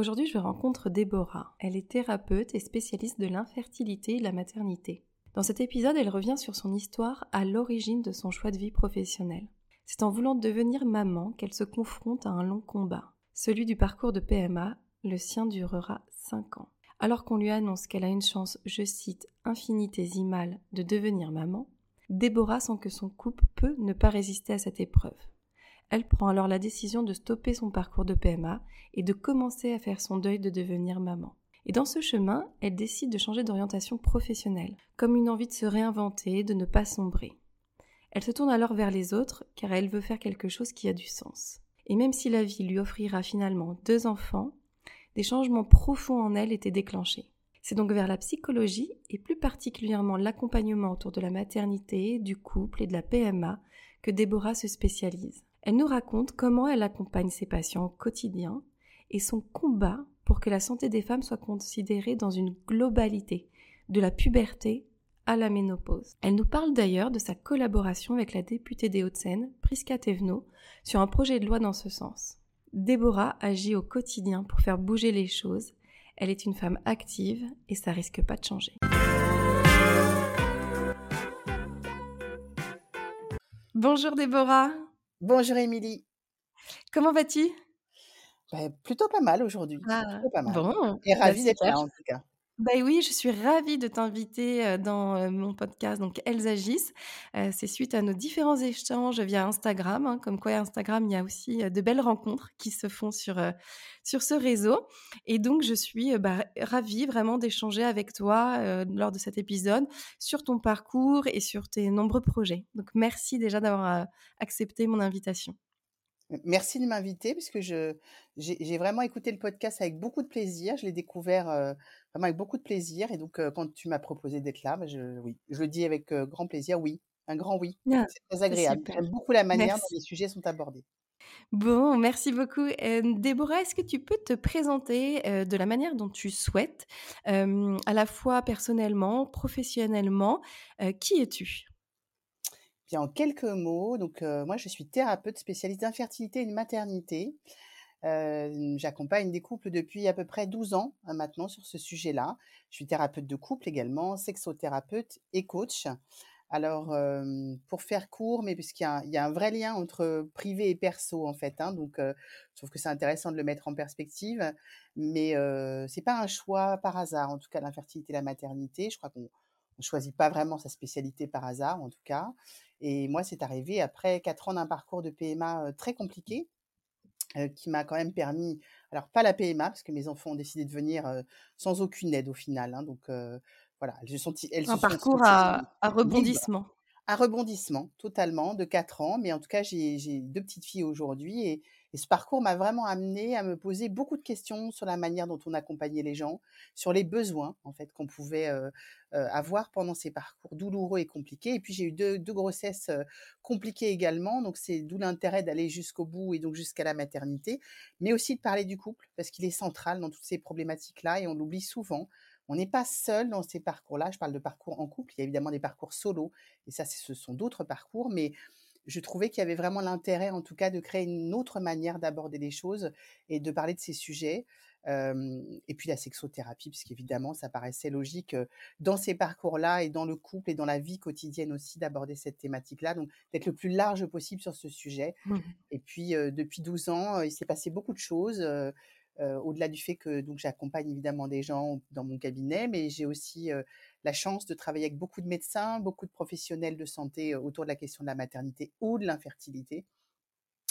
Aujourd'hui, je rencontre Déborah. Elle est thérapeute et spécialiste de l'infertilité et de la maternité. Dans cet épisode, elle revient sur son histoire à l'origine de son choix de vie professionnelle. C'est en voulant devenir maman qu'elle se confronte à un long combat, celui du parcours de PMA le sien durera 5 ans. Alors qu'on lui annonce qu'elle a une chance, je cite, infinitésimale de devenir maman, Déborah sent que son couple peut ne pas résister à cette épreuve. Elle prend alors la décision de stopper son parcours de PMA et de commencer à faire son deuil de devenir maman. Et dans ce chemin, elle décide de changer d'orientation professionnelle, comme une envie de se réinventer, de ne pas sombrer. Elle se tourne alors vers les autres car elle veut faire quelque chose qui a du sens. Et même si la vie lui offrira finalement deux enfants, des changements profonds en elle étaient déclenchés. C'est donc vers la psychologie et plus particulièrement l'accompagnement autour de la maternité, du couple et de la PMA que Déborah se spécialise. Elle nous raconte comment elle accompagne ses patients au quotidien et son combat pour que la santé des femmes soit considérée dans une globalité, de la puberté à la ménopause. Elle nous parle d'ailleurs de sa collaboration avec la députée des Hauts-de-Seine, Priska Thévenot, sur un projet de loi dans ce sens. Déborah agit au quotidien pour faire bouger les choses. Elle est une femme active et ça risque pas de changer. Bonjour Déborah. Bonjour Émilie. Comment vas-tu? Ben, Plutôt pas mal aujourd'hui. Ah, bon, et ravie d'être là en tout cas. Bah oui, je suis ravie de t'inviter dans mon podcast, donc Elles agissent. c'est suite à nos différents échanges via Instagram, hein, comme quoi Instagram, il y a aussi de belles rencontres qui se font sur, sur ce réseau. Et donc, je suis bah, ravie vraiment d'échanger avec toi lors de cet épisode sur ton parcours et sur tes nombreux projets. Donc, merci déjà d'avoir accepté mon invitation. Merci de m'inviter parce que je, j'ai, vraiment écouté le podcast avec beaucoup de plaisir. Je l'ai découvert vraiment avec beaucoup de plaisir. Et donc, quand tu m'as proposé d'être là, bah, je, oui, je le dis avec grand plaisir. Oui, un grand oui. Ah, c'est très agréable. J'aime beaucoup la manière dont les sujets sont abordés. Bon, merci beaucoup. Déborah, est-ce que tu peux te présenter de la manière dont tu souhaites, à la fois personnellement, professionnellement Qui es-tu? En quelques mots, donc moi je suis thérapeute spécialiste d'infertilité et de maternité. J'accompagne des couples depuis à peu près 12 ans hein, maintenant sur ce sujet-là. Je suis thérapeute de couple également, sexothérapeute et coach. Alors, pour faire court, mais puisqu'il y, a un vrai lien entre privé et perso en fait, hein, donc je trouve que c'est intéressant de le mettre en perspective, mais ce c'est pas un choix par hasard, en tout cas l'infertilité et la maternité. Je crois qu'on ne choisit pas vraiment sa spécialité par hasard, en tout cas. Et moi, c'est arrivé après quatre ans d'un parcours de PMA très compliqué, qui m'a quand même permis, alors pas la PMA, parce que mes enfants ont décidé de venir sans aucune aide au final. Hein, donc voilà, elles, sont, elles Un parcours à, à, rebondissement. Un rebondissement, totalement, de quatre ans. Mais en tout cas, j'ai deux petites filles aujourd'hui et, ce parcours m'a vraiment amené à me poser beaucoup de questions sur la manière dont on accompagnait les gens, sur les besoins en fait qu'on pouvait avoir pendant ces parcours douloureux et compliqués. Et puis j'ai eu deux, grossesses compliquées également, donc c'est d'où l'intérêt d'aller jusqu'au bout et donc jusqu'à la maternité, mais aussi de parler du couple parce qu'il est central dans toutes ces problématiques-là et on l'oublie souvent. On n'est pas seul dans ces parcours-là. Je parle de parcours en couple. Il y a évidemment des parcours solo, et ça, ce sont d'autres parcours, mais je trouvais qu'il y avait vraiment l'intérêt, en tout cas, de créer une autre manière d'aborder les choses et de parler de ces sujets. et puis la sexothérapie, puisqu'évidemment, ça paraissait logique dans ces parcours-là et dans le couple et dans la vie quotidienne aussi d'aborder cette thématique-là. Donc, d'être le plus large possible sur ce sujet. Mmh et puis, depuis 12 ans, il s'est passé beaucoup de choses. Au-delà du fait que donc j'accompagne évidemment des gens dans mon cabinet, mais j'ai aussi la chance de travailler avec beaucoup de médecins, beaucoup de professionnels de santé autour de la question de la maternité ou de l'infertilité.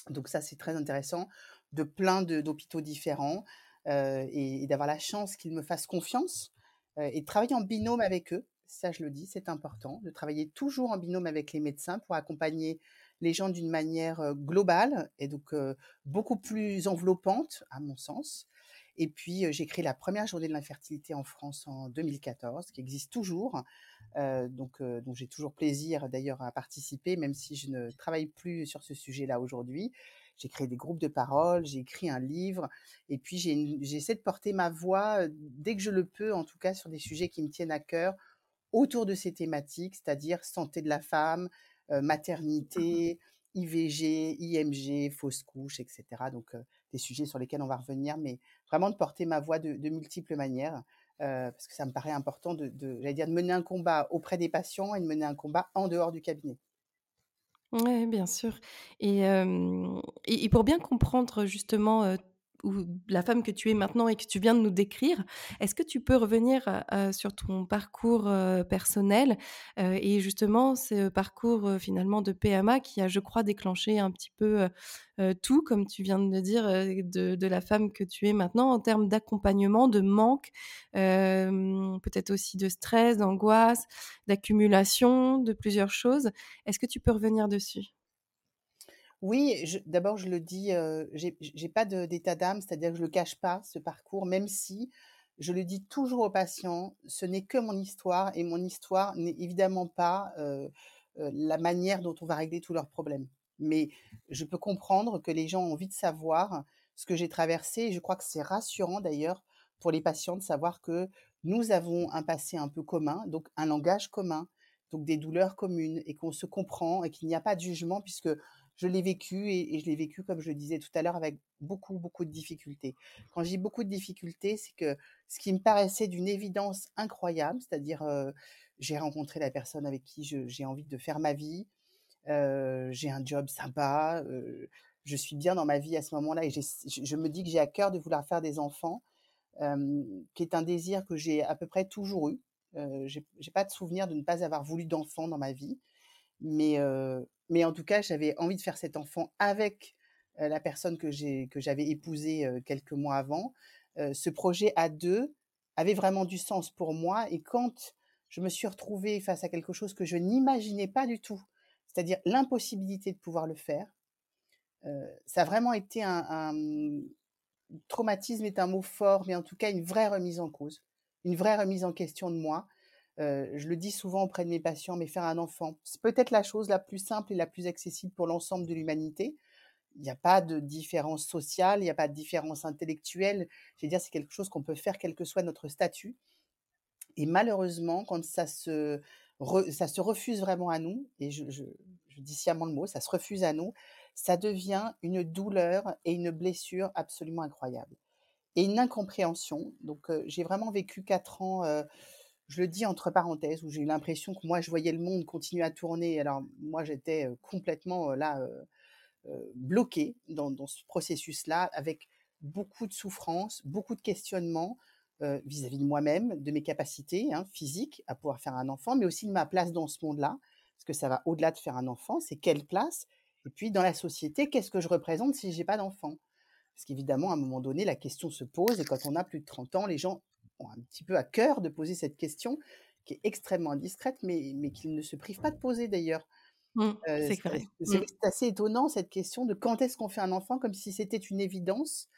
Donc ça, c'est très intéressant, de plein d'hôpitaux différents et, d'avoir la chance qu'ils me fassent confiance et de travailler en binôme avec eux. Ça, je le dis, c'est important, de travailler toujours en binôme avec les médecins pour accompagner les gens d'une manière globale et donc beaucoup plus enveloppante, à mon sens. Et puis, j'ai créé la première journée de l'infertilité en France en 2014, qui existe toujours. donc, donc j'ai toujours plaisir d'ailleurs à participer, même si je ne travaille plus sur ce sujet-là aujourd'hui. J'ai créé des groupes de parole, j'ai écrit un livre, et puis j'essaie de porter ma voix dès que je le peux, en tout cas sur des sujets qui me tiennent à cœur, autour de ces thématiques, c'est-à-dire santé de la femme, maternité, IVG, IMG, fausse couche, etc. Donc, des sujets sur lesquels on va revenir, mais vraiment de porter ma voix de, multiples manières, parce que ça me paraît important de, de, dire, de mener un combat auprès des patients et de mener un combat en dehors du cabinet. Oui, bien sûr. Et, et, pour bien comprendre justement ou la femme que tu es maintenant et que tu viens de nous décrire. Est-ce que tu peux revenir sur ton parcours personnel et justement ce parcours finalement de PMA qui a, je crois, déclenché un petit peu tout, comme tu viens de le dire, de, la femme que tu es maintenant en termes d'accompagnement, de manque, peut-être aussi de stress, d'angoisse, d'accumulation de plusieurs choses. Est-ce que tu peux revenir dessus? Oui, d'abord je le dis, je j'ai pas d'état d'âme, c'est-à-dire que je le cache pas ce parcours, même si je le dis toujours aux patients, ce n'est que mon histoire et mon histoire n'est évidemment pas, la manière dont on va régler tous leurs problèmes. Mais je peux comprendre que les gens ont envie de savoir ce que j'ai traversé et je crois que c'est rassurant d'ailleurs pour les patients de savoir que nous avons un passé un peu commun, donc un langage commun, donc des douleurs communes et qu'on se comprend et qu'il n'y a pas de jugement puisque je l'ai vécu et, je l'ai vécu, comme je le disais tout à l'heure, avec beaucoup, beaucoup de difficultés. Quand je dis beaucoup de difficultés, c'est que ce qui me paraissait d'une évidence incroyable, c'est-à-dire j'ai rencontré la personne avec qui j'ai envie de faire ma vie, j'ai un job sympa, je suis bien dans ma vie à ce moment-là et je me dis que j'ai à cœur de vouloir faire des enfants, qui est un désir que j'ai à peu près toujours eu. j'ai pas de souvenir de ne pas avoir voulu d'enfants dans ma vie, mais mais en tout cas, j'avais envie de faire cet enfant avec la personne que j'avais épousée quelques mois avant. ce projet à deux avait vraiment du sens pour moi. Et quand je me suis retrouvée face à quelque chose que je n'imaginais pas du tout, c'est-à-dire l'impossibilité de pouvoir le faire, ça a vraiment été un, un, traumatisme est un mot fort, mais en tout cas une vraie remise en cause, une vraie remise en question de moi je le dis souvent auprès de mes patients, mais faire un enfant, c'est peut-être la chose la plus simple et la plus accessible pour l'ensemble de l'humanité. Il n'y a pas de différence sociale, il n'y a pas de différence intellectuelle. Je veux dire, c'est quelque chose qu'on peut faire quel que soit notre statut. Et malheureusement, quand ça se, ça se refuse vraiment à nous, et je, dis sciemment le mot, ça se refuse à nous, ça devient une douleur et une blessure absolument incroyable. Et une incompréhension. Donc, j'ai vraiment vécu quatre ans je le dis entre parenthèses, où j'ai eu l'impression que moi, je voyais le monde continuer à tourner. Alors, moi, j'étais complètement là, bloquée dans, ce processus-là, avec beaucoup de souffrance, beaucoup de questionnements vis-à-vis de moi-même, de mes capacités hein, physiques à pouvoir faire un enfant, mais aussi de ma place dans ce monde-là, parce que ça va au-delà de faire un enfant, c'est quelle place? Et puis, dans la société, qu'est-ce que je représente si j'ai pas d'enfant? Parce qu'évidemment, à un moment donné, la question se pose, et quand on a plus de 30 ans, les gens un petit peu à cœur de poser cette question, qui est extrêmement indiscrète, mais, mais qu'ils ne se privent pas de poser d'ailleurs. Mmh, c'est mmh. assez étonnant cette question de quand est-ce qu'on fait un enfant, comme si c'était une évidence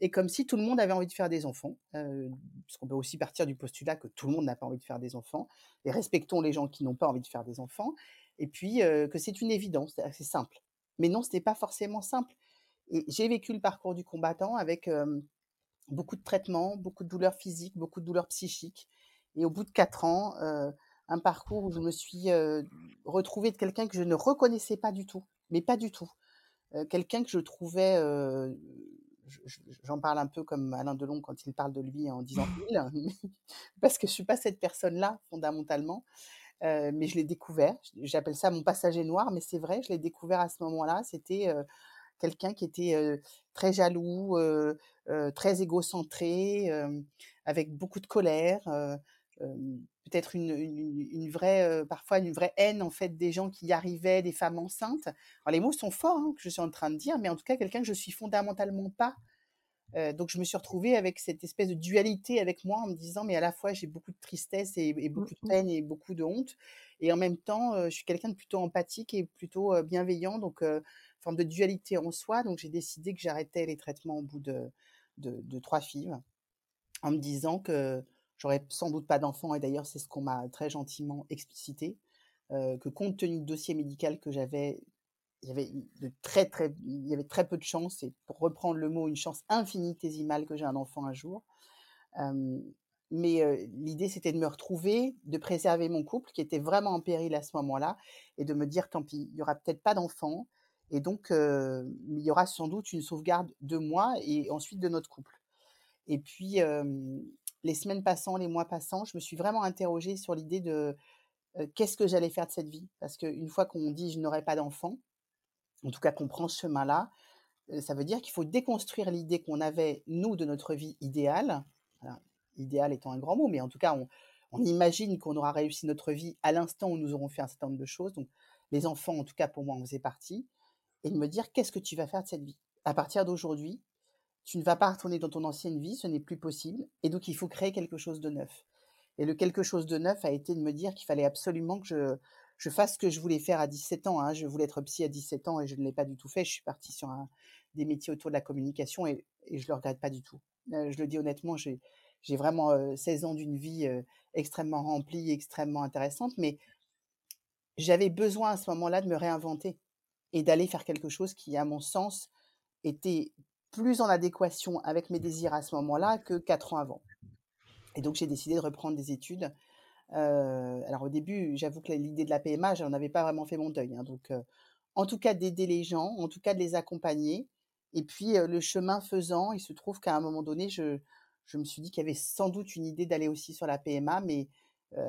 et comme si tout le monde avait envie de faire des enfants. Euh, parce qu'on peut aussi partir du postulat que tout le monde n'a pas envie de faire des enfants, et respectons les gens qui n'ont pas envie de faire des enfants, et puis que c'est une évidence, c'est simple. Mais non, ce n'est pas forcément simple. Et j'ai vécu le parcours du combattant avec beaucoup de traitements, beaucoup de douleurs physiques, beaucoup de douleurs psychiques. Et au bout de quatre ans, euh, un parcours où je me suis euh, retrouvée de quelqu'un que je ne reconnaissais pas du tout, mais pas du tout. Euh, quelqu'un que je trouvais, j'en parle un peu comme Alain Delon quand il parle de lui en disant il, parce que je suis pas cette personne-là fondamentalement, mais je l'ai découvert. J'appelle ça mon passager noir, mais c'est vrai, je l'ai découvert à ce moment-là. C'était quelqu'un qui était très jaloux, très égocentré, avec beaucoup de colère, peut-être une, vraie, parfois une vraie haine en fait des gens qui y arrivaient, des femmes enceintes. Alors les mots sont forts hein, que je suis en train de dire, mais en tout cas quelqu'un que je suis fondamentalement pas. Donc je me suis retrouvée avec cette espèce de dualité avec moi en me disant: «Mais à la fois j'ai beaucoup de tristesse et et Mmh beaucoup de peine et beaucoup de honte et en même temps, je suis quelqu'un de plutôt empathique et plutôt, bienveillant» donc forme de dualité en soi. Donc j'ai décidé que j'arrêtais les traitements au bout de de de 3 FIV en me disant que j'aurais sans doute pas d'enfant et d'ailleurs c'est ce qu'on m'a très gentiment explicité, heu, que compte tenu du dossier médical que j'avais, il y avait de très, très il y avait très peu de chances et pour reprendre le mot, une chance infinitésimale que j'ai un enfant un jour. Mais heu, l'idée c'était de me retrouver, de préserver mon couple qui était vraiment en péril à ce moment-là et de me dire: «Tant pis, il y aura peut-être pas d'enfant et donc il y aura sans doute une sauvegarde de moi et ensuite de notre couple». Et puis, les semaines passant, les mois passant, je me suis vraiment interrogée sur l'idée de, qu'est-ce que j'allais faire de cette vie? Parce qu'une fois qu'on dit: «Je n'aurai pas d'enfant», en tout cas qu'on prend ce chemin-là, ça veut dire qu'il faut déconstruire l'idée qu'on avait, nous, de notre vie idéale. Idéal étant un grand mot, mais en tout cas, on on imagine qu'on aura réussi notre vie à l'instant où nous aurons fait un certain nombre de choses. Donc les enfants, en tout cas pour moi, en faisaient partie et de me dire: «Qu'est-ce que tu vas faire de cette vie? À partir d'aujourd'hui, tu ne vas pas retourner dans ton ancienne vie, ce n'est plus possible et donc il faut créer quelque chose de neuf». Et le quelque chose de neuf a été de me dire qu'il fallait absolument que je fasse ce que je voulais faire à 17 ans, hein. Je voulais être psy à 17 ans et je ne l'ai pas du tout fait. Je suis partie sur des métiers autour de la communication et je le regrette pas du tout. Heu, je le dis honnêtement, j'ai vraiment, heu, 16 ans d'une vie, heu, extrêmement remplie, extrêmement intéressante, mais j'avais besoin à ce moment-là de me réinventer et d'aller faire quelque chose qui, à mon sens, était plus en adéquation avec mes désirs à ce moment-là que 4 ans avant. Et donc j'ai décidé de reprendre des études. Alors au début, j'avoue que l'idée de la PMA, j'en avais pas vraiment fait mon deuil, hein, donc en tout cas d'aider les gens, en tout cas de les accompagner et puis, le chemin faisant, il se trouve qu'à un moment donné, je je me suis dit qu'il y avait sans doute une idée d'aller aussi sur la PMA, mais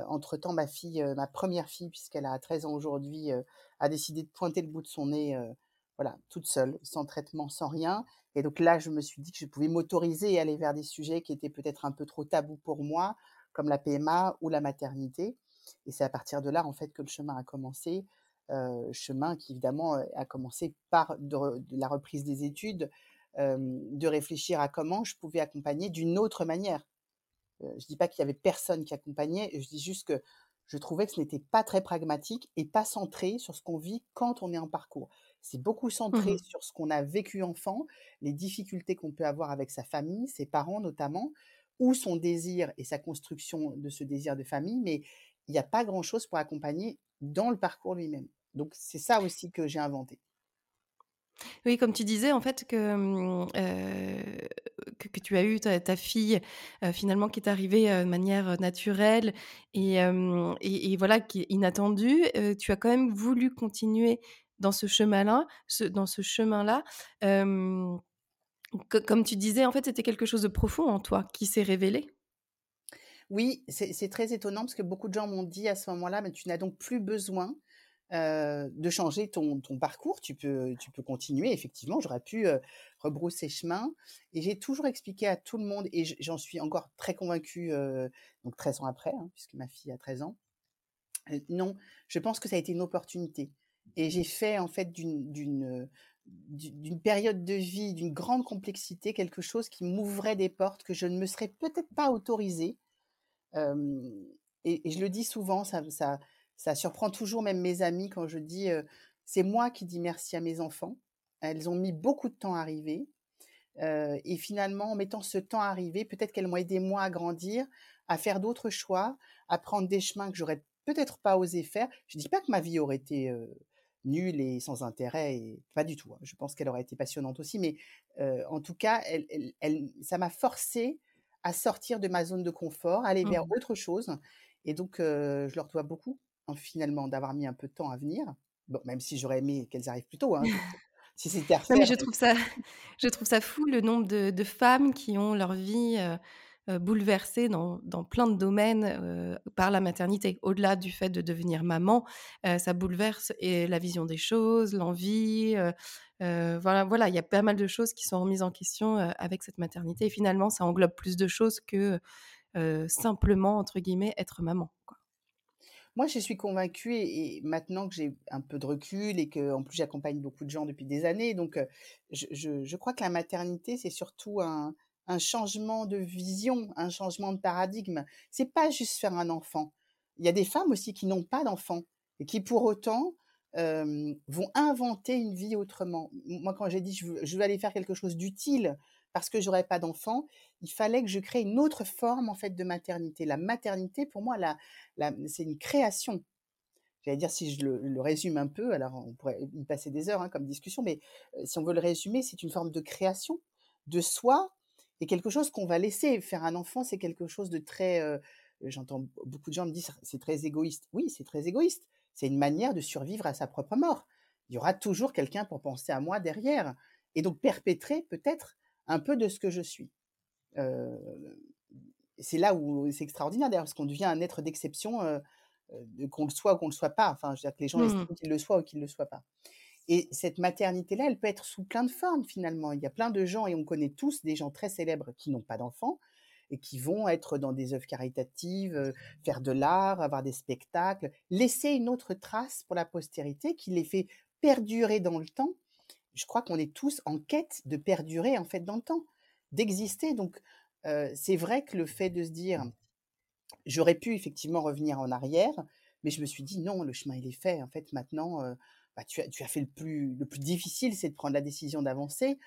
entre-temps, ma fille, heu, ma première fille, puisqu'elle a 13 ans aujourd'hui, heu, a décidé de pointer le bout de son nez, voilà, toute seule, sans traitement, sans rien et donc là, je me suis dit que je pouvais m'autoriser et aller vers des sujets qui étaient peut-être un peu trop tabous pour moi, comme la PMA ou la maternité et c'est à partir de là, en fait, que le chemin a commencé. Chemin qui évidemment, a commencé par la reprise des études, de réfléchir à comment je pouvais accompagner d'une autre manière. Je dis pas qu'il y avait personne qui accompagnait, je dis juste que je trouvais que ce n'était pas très pragmatique et pas centré sur ce qu'on vit quand on est en parcours. C'est beaucoup Mmh centré sur ce qu'on a vécu enfant, les difficultés qu'on peut avoir avec sa famille, ses parents notamment, ou son désir et sa construction de ce désir de famille, mais il y a pas grand-chose pour accompagner dans le parcours lui-même. Donc c'est ça aussi que j'ai inventé. Oui, comme tu disais, en fait, que, mmh, heu, que tu as eu ta fille, heu, finalement qui est arrivée, heu, de manière, naturelle et et voilà, qui inattendue. Tu as quand même voulu continuer dans ce chemin-là dans ce chemin-là. Hem, co comme tu disais, en fait, c'était quelque chose de profond en toi qui s'est révélé? Oui, c'est très étonnant parce que beaucoup de gens m'ont dit à ce moment-là: «Mais tu n'as donc plus besoin, de changer ton parcours, tu peux continuer». Effectivement, j'aurais pu, rebrousser chemin et j'ai toujours expliqué à tout le monde et j'en suis encore très convaincue, donc 13 ans après, hein, puisque ma fille a 13 ans. Non, je pense que ça a été une opportunité et j'ai fait en fait d'une période de vie, d'une grande complexité, quelque chose qui m'ouvrait des portes que je ne me serais peut-être pas autorisée et je le dis souvent, ça ça surprend toujours même mes amis quand je dis, «C'est moi qui dis merci à mes enfants. Elles ont mis beaucoup de temps à arriver, et finalement, en mettant ce temps à arriver, peut-être qu'elles m'ont aidé moi à grandir, à faire d'autres choix, à prendre des chemins que j'aurais peut-être pas osé faire». Je dis pas que ma vie aurait été, nulle et sans intérêt et pas du tout, hein. Je pense qu'elle aurait été passionnante aussi, mais en tout cas, elle elle elle ça m'a forcée à sortir de ma zone de confort, aller vers Mmh. autre chose et donc je leur dois beaucoup, finalement, d'avoir mis un peu de temps à venir. Bon, même si j'aurais aimé qu'elles arrivent plus tôt, hein, si c'était mais je trouve ça je trouve ça fou le nombre de de femmes qui ont leur vie, heu heu, bouleversée dans dans plein de domaines, heu, par la maternité. Au-delà du fait de devenir maman, ça bouleverse et la vision des choses, l'envie, voilà voilà, il y a pas mal de choses qui sont remises en question, avec cette maternité et finalement ça englobe plus de choses que, simplement entre guillemets «être maman». Moi, je suis convaincue et maintenant que j'ai un peu de recul et qu'en plus j'accompagne beaucoup de gens depuis des années, donc je crois que la maternité, c'est surtout un changement de vision, un changement de paradigme. C'est pas juste faire un enfant. Il y a des femmes aussi qui n'ont pas d'enfants et qui pour autant, vont inventer une vie autrement. Moi, quand j'ai dit: «Je veux je veux aller faire quelque chose d'utile parce que j'aurais pas d'enfant», il fallait que je crée une autre forme, en fait, de maternité. La maternité, pour moi, la c'est une création. J'allais dire, si je le résume un peu, alors on pourrait y passer des heures, hein, comme discussion, mais heu, si on veut le résumer, c'est une forme de création de soi et quelque chose qu'on va laisser. Faire un enfant, c'est quelque chose de très, heu, j'entends beaucoup de gens me disent: «C'est très égoïste». Oui, c'est très égoïste. C'est une manière de survivre à sa propre mort. Il y aura toujours quelqu'un pour penser à moi derrière et donc perpétrer peut-être un peu de ce que je suis. Heu, c'est là où c'est extraordinaire d'ailleurs, parce qu'on devient un être d'exception, heu heu, qu'on le soit ou qu'on le soit pas. Enfin, je veux dire que les gens Mmh qu'ils le soient ou qu'ils le soient pas. Et cette maternité-là, elle peut être sous plein de formes finalement. Il y a plein de gens et on connaît tous des gens très célèbres qui n'ont pas d'enfants et qui vont être dans des œuvres caritatives, faire de l'art, avoir des spectacles, laisser une autre trace pour la postérité qui les fait perdurer dans le temps. Je crois qu'on est tous en quête de perdurer en fait dans le temps, d'exister donc heu, c'est vrai que le fait de se dire: «J'aurais pu effectivement revenir en arrière», mais je me suis dit: «Non, le chemin il est fait. En fait maintenant, heu, bah, tu as fait le plus le plus difficile, c'est de prendre la décision d'avancer».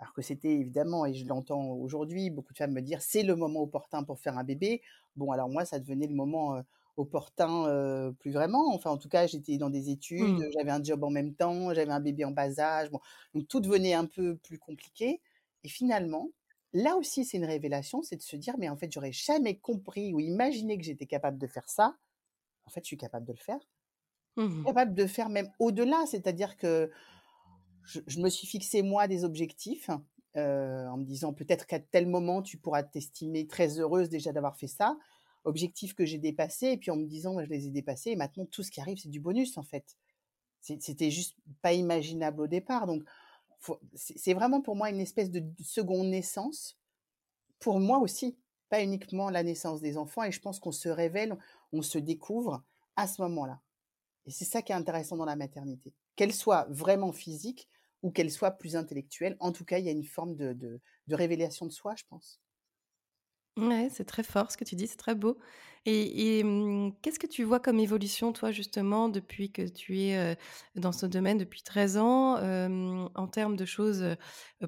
Alors que c'était évidemment et je l'entends aujourd'hui, beaucoup de femmes me dire: «C'est le moment opportun pour faire un bébé». Bon alors moi, ça devenait le moment, heu, plus vraiment. Enfin en tout cas, j'étais dans des études, Mmh. j'avais un job en même temps, j'avais un bébé en bas âge, bon, donc tout devenait un peu plus compliqué et finalement, là aussi c'est une révélation, c'est de se dire: «Mais en fait, j'aurais jamais compris ou imaginé que j'étais capable de faire ça. En fait, je suis capable de le faire». Mmh Capable de faire même au-delà, c'est-à-dire que je je me suis fixé moi des objectifs, en me disant: «Peut-être qu'à tel moment, tu pourras t'estimer très heureuse déjà d'avoir fait ça». Objectifs que j'ai dépassés et puis en me disant: «Bah, je les ai dépassés et maintenant tout ce qui arrive, c'est du bonus, en fait». C'était juste pas imaginable au départ donc c'est vraiment pour moi une espèce de seconde naissance, pour moi aussi, pas uniquement la naissance des enfants et je pense qu'on se révèle, on se découvre à ce moment-là et c'est ça qui est intéressant dans la maternité. Qu'elle soit vraiment physique ou qu'elle soit plus intellectuelle, en tout cas, il y a une forme de de révélation de soi, je pense. Ouais, c'est très fort ce que tu dis, c'est très beau et mmh, qu'est-ce que tu vois comme évolution toi justement depuis que tu es, dans ce domaine depuis 13 ans, en termes de choses,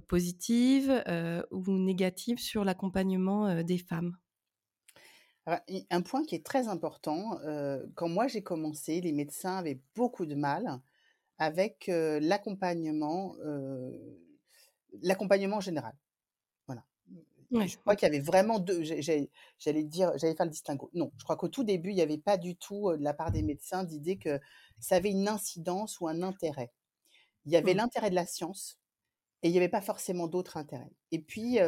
positives, ou négatives sur l'accompagnement, des femmes? Un point qui est très important, quand moi j'ai commencé, les médecins avaient beaucoup de mal avec, l'accompagnement général. Je crois qu'il y avait vraiment 2 j'ai j'ai j'allais dire j'allais faire le distinguo. Non, je crois qu'au tout début, il y avait pas du tout, de la part des médecins d'idée que ça avait une incidence ou un intérêt. Il y avait Mmh. l'intérêt de la science et il y avait pas forcément d'autres intérêts et puis,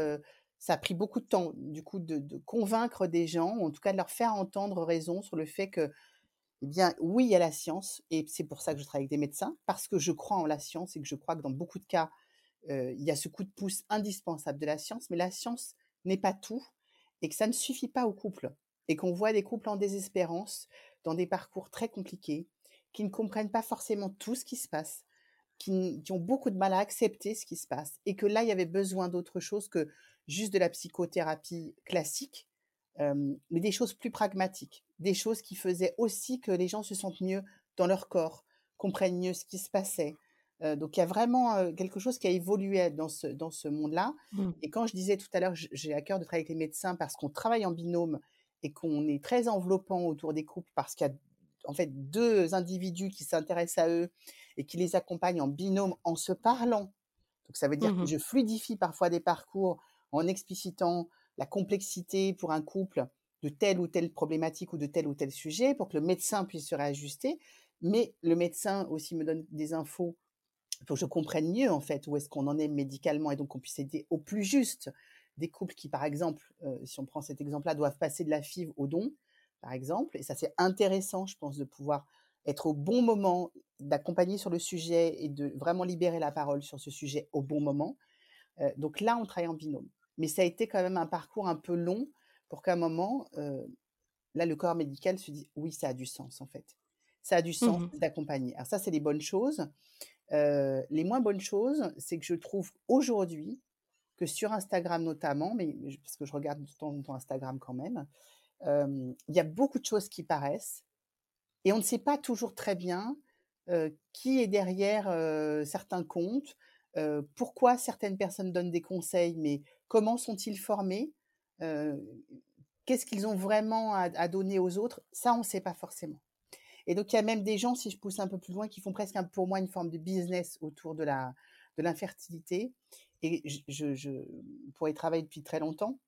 ça a pris beaucoup de temps, du coup, de de convaincre des gens ou en tout cas de leur faire entendre raison sur le fait que, eh bien, oui, il y a la science et c'est pour ça que je travaille avec des médecins, parce que je crois en la science et que je crois que dans beaucoup de cas, il y a ce coup de pouce indispensable de la science, mais la science n'est pas tout et que ça ne suffit pas aux couples et qu'on voit des couples en désespérance, dans des parcours très compliqués, qui ne comprennent pas forcément tout ce qui se passe, qui ont beaucoup de mal à accepter ce qui se passe et que là, il y avait besoin d'autre chose que juste de la psychothérapie classique, hem, mais des choses plus pragmatiques, des choses qui faisaient aussi que les gens se sentent mieux dans leur corps, comprennent mieux ce qui se passait. Heu, donc il y a vraiment, quelque chose qui a évolué dans ce dans ce monde-là Mmh. et quand je disais tout à l'heure, j'ai à cœur de travailler avec les médecins parce qu'on travaille en binôme et qu'on est très enveloppant autour des couples parce qu'il y a en fait 2 individus qui s'intéressent à eux et qui les accompagnent en binôme en se parlant. Donc ça veut dire que Mmh je fluidifie parfois des parcours en explicitant la complexité pour un couple de telle ou telle problématique ou de tel ou tel sujet pour que le médecin puisse se réajuster. Mais le médecin aussi me donne des infos pour que je comprenne mieux en fait où est-ce qu'on en est médicalement et donc qu'on puisse aider au plus juste des couples qui, par exemple, heu, si on prend cet exemple-là, doivent passer de la FIV au don, par exemple et ça c'est intéressant je pense de pouvoir être au bon moment, d'accompagner sur le sujet et de vraiment libérer la parole sur ce sujet au bon moment. Heu, donc là, on travaille en binôme. Mais ça a été quand même un parcours un peu long pour qu'à un moment, heu là, le corps médical se dit oui, ça a du sens en fait. Ça a du sens Mmh d'accompagner. Alors ça, c'est les bonnes choses. Les moins bonnes choses, c'est que je trouve aujourd'hui que sur Instagram notamment, mais parce que je regarde de temps en temps Instagram quand même, il y a beaucoup de choses qui paraissent et on ne sait pas toujours très bien qui est derrière certains comptes, pourquoi certaines personnes donnent des conseils, mais comment sont-ils formés, qu'est-ce qu'ils ont vraiment à, à donner aux autres, ça on ne sait pas forcément. Et donc il y a même des gens, si je pousse un peu plus loin, qui font presque un- pour moi une forme de business autour de la de l'infertilité. Et je, je, pour y travailler depuis très longtemps.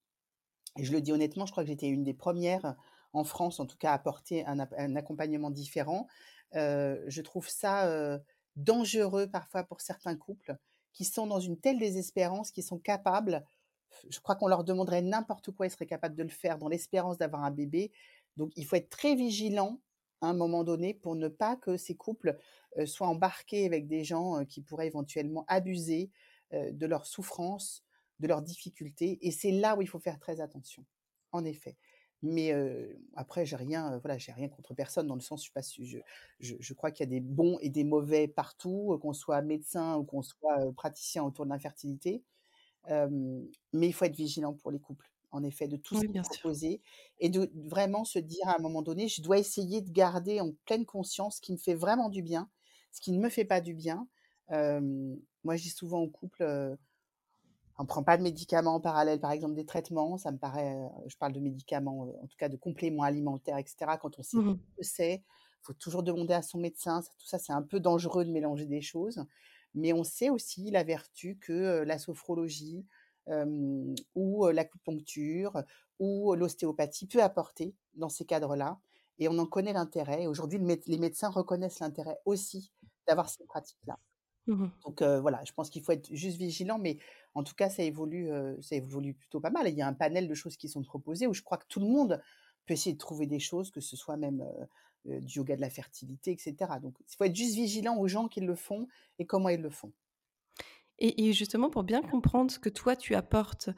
Et je le dis honnêtement, je crois que j'étais une des premières en France, en tout cas, à apporter un, ap- un accompagnement différent. Euh, je trouve ça euh, dangereux parfois pour certains couples qui sont dans une telle désespérance, qui sont capables, je crois qu'on leur demanderait n'importe quoi, ils seraient capables de le faire dans l'espérance d'avoir un bébé. Donc il faut être très vigilant un moment donné pour ne pas que ces couples euh, soient embarqués avec des gens euh, qui pourraient éventuellement abuser euh, de leur souffrance, de leurs difficultés. Et c'est là où il faut faire très attention, en effet. Mais après, j'ai rien, voilà, j'ai rien contre personne dans le sens, je, je, crois qu'il y a des bons et des mauvais partout, qu'on soit médecin ou qu'on soit praticien autour de l'infertilité. Mais il faut être vigilant pour les couples, en effet, de tout ce Oui, qui est proposé et de vraiment se dire à un moment donné, je dois essayer de garder en pleine conscience ce qui me fait vraiment du bien, ce qui ne me fait pas du bien. Euh, moi, je dis souvent aux couples, euh, on ne prend pas de médicaments en parallèle, par exemple des traitements, ça me paraît, euh, je parle de médicaments, en tout cas de compléments alimentaires, etc. Quand on sait pas Mmh ce que c'est, il faut toujours demander à son médecin. Ça- Tout ça, c'est un peu dangereux de mélanger des choses. Mais on sait aussi la vertu que la sophrologie ou l'acupuncture ou l'ostéopathie peut apporter dans ces cadres-là. Et on en connaît l'intérêt. Aujourd'hui, le les médecins reconnaissent l'intérêt aussi d'avoir ces pratiques-là. Mmh Donc voilà, je pense qu'il faut être juste vigilant, mais en tout cas, ça évolue, ça évolue plutôt pas mal. Et il y a un panel de choses qui sont proposées où je crois que tout le monde peut essayer de trouver des choses, que ce soit même, du yoga de la fertilité et cetera. Donc il faut être juste vigilant aux gens qui le font et comment ils le font. Et justement pour bien comprendre ce que toi tu apportes,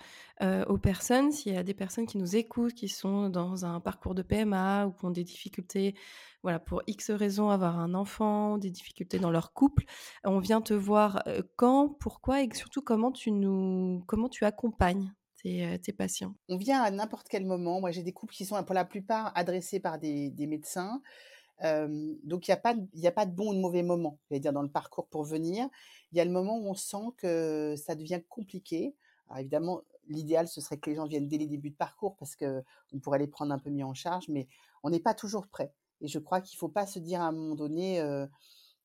heu, aux personnes, s'il y a des personnes qui nous écoutent, qui sont dans un parcours de PMA ou qui ont des difficultés, voilà, pour X raisons, avoir un enfant, des difficultés dans leur couple, on vient te voir, heu, quand, pourquoi et surtout comment tu nous comment tu accompagnes tes, tes patients? On vient à n'importe quel moment. Moi, j'ai des couples qui sont pour la plupart adressés par des médecins. Donc il y a pas a pas de bon ou de mauvais moment, dire dans le parcours pour venir. Il y a le moment où on sent que ça devient compliqué. Évidemment, l'idéal, ce serait que les gens viennent dès les débuts de parcours parce qu'on pourrait les prendre un peu mieux en charge, mais on n'est pas toujours prêt et je crois qu'il faut pas se dire à un moment donné,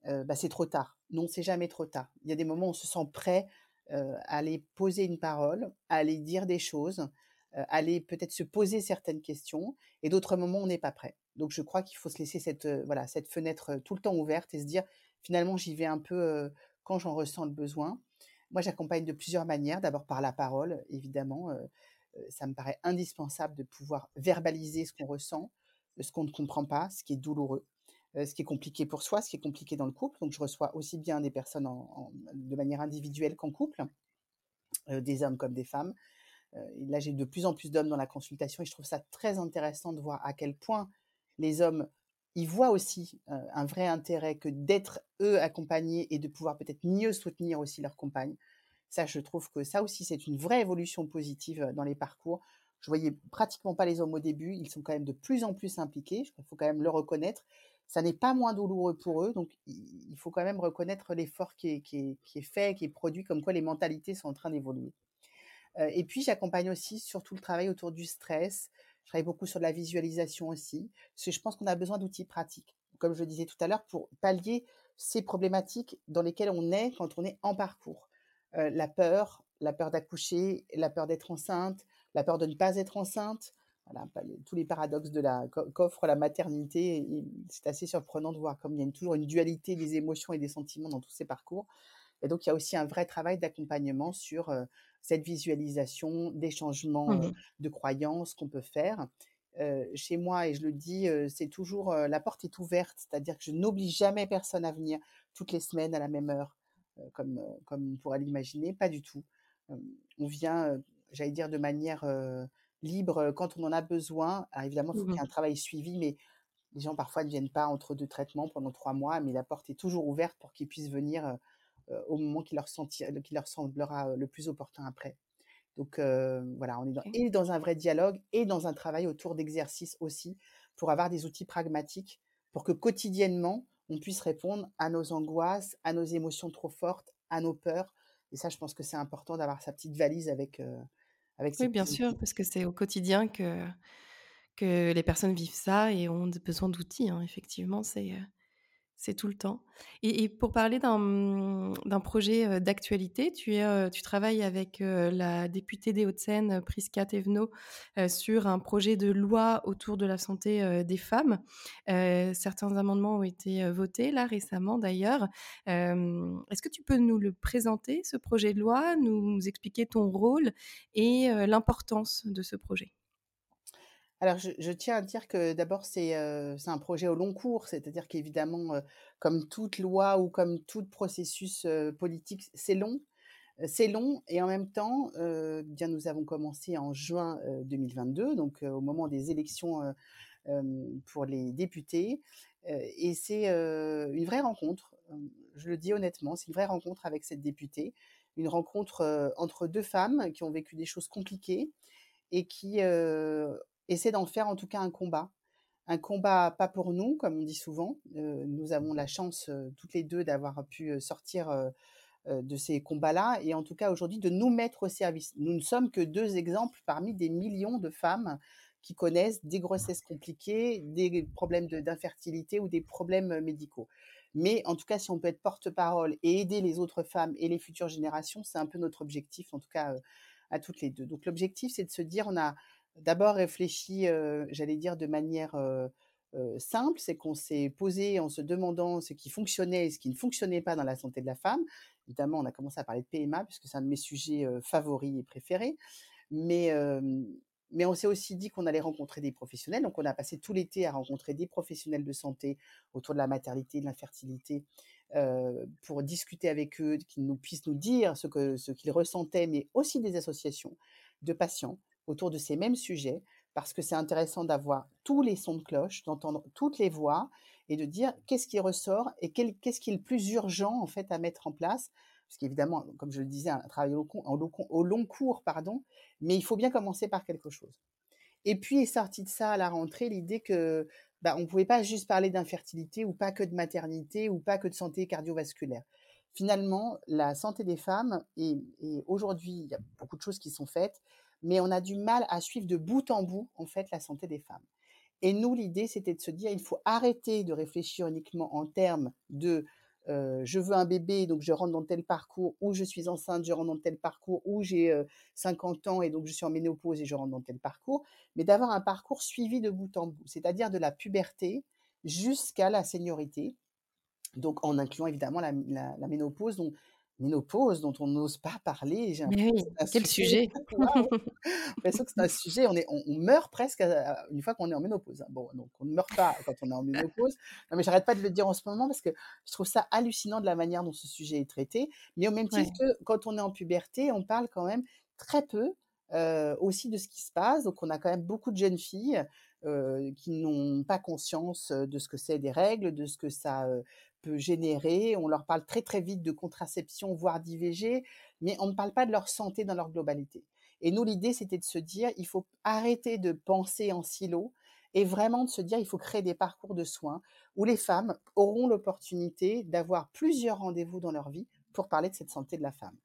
«Bah, c'est trop tard». Non, c'est jamais trop tard. Il y a des moments où on se sent prêt, à aller poser une parole, à aller dire des choses, aller peut-être se poser certaines questions et d'autres moments, on n'est pas prêt. Donc je crois qu'il faut se laisser cette, heu, voilà, cette fenêtre, heu, tout le temps ouverte et se dire: «Finalement, j'y vais un peu, quand j'en ressens le besoin». Moi, j'accompagne de plusieurs manières. D'abord par la parole, évidemment, ça me paraît indispensable de pouvoir verbaliser ce qu'on ressent, ce qu'on ne comprend pas, ce qui est douloureux, ce qui est compliqué pour soi, ce qui est compliqué dans le couple. Donc je reçois aussi bien des personnes de manière individuelle qu'en couple, heu, des hommes comme des femmes. Là, j'ai de plus en plus d'hommes dans la consultation et je trouve ça très intéressant de voir à quel point les hommes, ils voient aussi, heu, un vrai intérêt que d'être eux accompagnés et de pouvoir peut-être mieux soutenir aussi leur compagne. Ça, je trouve que ça aussi, c'est une vraie évolution positive, heu, dans les parcours. Je voyais pratiquement pas les hommes au début, ils sont quand même de plus en plus impliqués, il faut quand même le reconnaître. Ça n'est pas moins douloureux pour eux, donc il faut quand même reconnaître l'effort qui qui est fait, qui est produit, comme quoi les mentalités sont en train d'évoluer. Heu et puis j'accompagne aussi sur tout le travail autour du stress. Je travaille beaucoup sur la visualisation aussi, je pense qu'on a besoin d'outils pratiques. Comme je le disais tout à l'heure, pour pallier ces problématiques dans lesquelles on est quand on est en parcours. Heu, la peur, la peur d'accoucher, la peur d'être enceinte, la peur de ne pas être enceinte, voilà, tous les paradoxes de la qu'o qu'offre la maternité c'est assez surprenant de voir comme il y a toujours une dualité des émotions et des sentiments dans tous ces parcours. Et donc, il y a aussi un vrai travail d'accompagnement sur euh, cette visualisation des changements Mmh de croyances qu'on peut faire. Euh, chez moi, et je le dis, euh, c'est toujours la porte est ouverte, c'est-à-dire que je n'oblige jamais personne à venir toutes les semaines à la même heure, comme, comme on pourrait l'imaginer, pas du tout. On vient, j'allais dire, de manière libre quand on en a besoin. Alors évidemment, il faut qu'il y ait Mmh un travail suivi, mais les gens parfois ne viennent pas entre deux traitements pendant trois mois, mais la porte est toujours ouverte pour qu'ils puissent venir au moment qui leur, qui leur semblera le plus opportun après. Donc voilà, on est dans, et dans un vrai dialogue et dans un travail autour d'exercices aussi pour avoir des outils pragmatiques pour que quotidiennement on puisse répondre à nos angoisses, à nos émotions trop fortes, à nos peurs. Et ça, je pense que c'est important d'avoir sa petite valise avec, avec Oui, bien sûr, parce que c'est au quotidien que que les personnes vivent ça et ont besoin d'outils, hein. Effectivement, c'est, c'est tout le temps. Et pour parler d'un, mmh, projet, d'actualité, tu es, tu travailles avec, la députée des Hauts-de-Seine, Prisca Thévenot, sur un projet de loi autour de la santé, des femmes. Certains amendements ont été, votés là récemment d'ailleurs. Est-ce que tu peux nous le présenter ce projet de loi, nous expliquer ton rôle et l'importance de ce projet? Alors je tiens à dire que d'abord c'est, heu, c'est un projet au long cours, c'est-à-dire qu'évidemment, heu, comme toute loi ou comme tout processus, heu, politique, c'est long. C'est long et en même temps, bien nous avons commencé en juin, heu, 2022, donc, au moment des élections, pour les députés, et c'est, une vraie rencontre. Je le dis honnêtement, c'est une vraie rencontre avec cette députée. Une rencontre, entre 2 femmes qui ont vécu des choses compliquées et qui, essaient d'en faire en tout cas un combat. Un combat pas pour nous, comme on dit souvent. Heu, nous avons la chance, heu, toutes les 2 d'avoir pu, heu, sortir, de ces combats-là et en tout cas aujourd'hui de nous mettre au service. Nous ne sommes que 2 exemples parmi des millions de femmes qui connaissent des grossesses compliquées, des problèmes d'infertilité ou des problèmes, médicaux. Mais en tout cas, si on peut être porte-parole et aider les autres femmes et les futures générations, c'est un peu notre objectif, en tout cas, à toutes les 2. Donc l'objectif, c'est de se dire, on a d'abord réfléchi, j'allais dire de manière, simple, c'est qu'on s'est posé en se demandant ce qui fonctionnait et ce qui ne fonctionnait pas dans la santé de la femme. Évidemment, on a commencé à parler de PMA puisque c'est un de mes sujets, favoris et préférés. Mais, mais on s'est aussi dit qu'on allait rencontrer des professionnels. Donc on a passé tout l'été à rencontrer des professionnels de santé autour de la maternité, de l'infertilité, pour discuter avec eux, qu'ils nous puissent nous dire ce que ce qu'ils ressentaient, mais aussi des associations de patients autour de ces mêmes sujets, parce que c'est intéressant d'avoir tous les sons de cloche, d'entendre toutes les voix et de dire qu'est-ce qui ressort et qu'est-ce qui est le plus urgent en fait à mettre en place. Parce qu'évidemment, comme je le disais, un travail au, long, cours, pardon, mais il faut bien commencer par quelque chose. Et puis est sortie de ça à la rentrée l'idée que bah, on ne pouvait pas juste parler d'infertilité ou pas que de maternité ou pas que de santé cardiovasculaire. Finalement, la santé des femmes, et aujourd'hui, il y a beaucoup de choses qui sont faites, mais on a du mal à suivre de bout en bout, en fait, la santé des femmes. Et nous, l'idée, c'était de se dire, il faut arrêter de réfléchir uniquement en termes de euh, je veux un bébé, donc je rentre dans tel parcours, ou je suis enceinte, je rentre dans tel parcours, ou j'ai euh, 50 ans et donc je suis en ménopause et je rentre dans tel parcours, mais d'avoir un parcours suivi de bout en bout, c'est-à-dire de la puberté jusqu'à la seniorité, donc en incluant évidemment la, ménopause, ménopause dont on n'ose pas parler. J'ai Mais oui, que quel sujet. l'impression que c'est un sujet, on, est, on, on meurt presque à- à- une fois qu'on est en ménopause. hein. Bon, donc on ne meurt pas quand on est en ménopause. Non, mais j'arrête pas de le dire en ce moment parce que je trouve ça hallucinant de la manière dont ce sujet est traité. Mais au même titre Ouais. que quand on est en puberté, on parle quand même très peu euh, aussi de ce qui se passe. Donc on a quand même beaucoup de jeunes filles euh, qui n'ont pas conscience de ce que c'est des règles, de ce que ça euh, peut générer. On leur parle très très vite de contraception, voire d'IVG, mais on ne parle pas de leur santé dans leur globalité. Et nous, l'idée, c'était de se dire, il faut arrêter de penser en silo et vraiment de se dire, il faut créer des parcours de soins où les femmes auront l'opportunité d'avoir plusieurs rendez-vous dans leur vie pour parler de cette santé de la femme.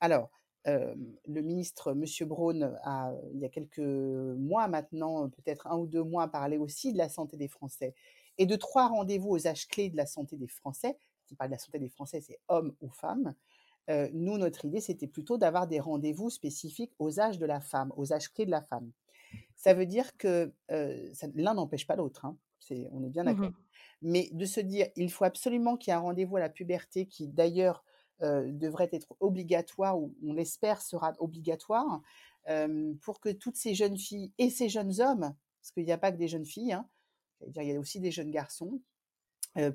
Alors, le ministre Monsieur Braun a, il y a quelques mois maintenant, peut-être un ou deux mois, parlé aussi de la santé des Français et de trois rendez-vous aux âges clés de la santé des Français. Qui parle de la santé des Français, c'est hommes ou femmes. Euh, nous, notre idée, c'était plutôt d'avoir des rendez-vous spécifiques aux âges de la femme, aux âges clés de la femme. Ça veut dire que euh, l'un n'empêche pas l'autre, hein. on est bien d'accord. Mmh Mais de se dire, il faut absolument qu'il y ait un rendez-vous à la puberté qui, d'ailleurs, euh, devrait être obligatoire, ou on l'espère sera obligatoire, euh, pour que toutes ces jeunes filles et ces jeunes hommes, parce qu'il n'y a pas que des jeunes filles, hein, il y a aussi des jeunes garçons,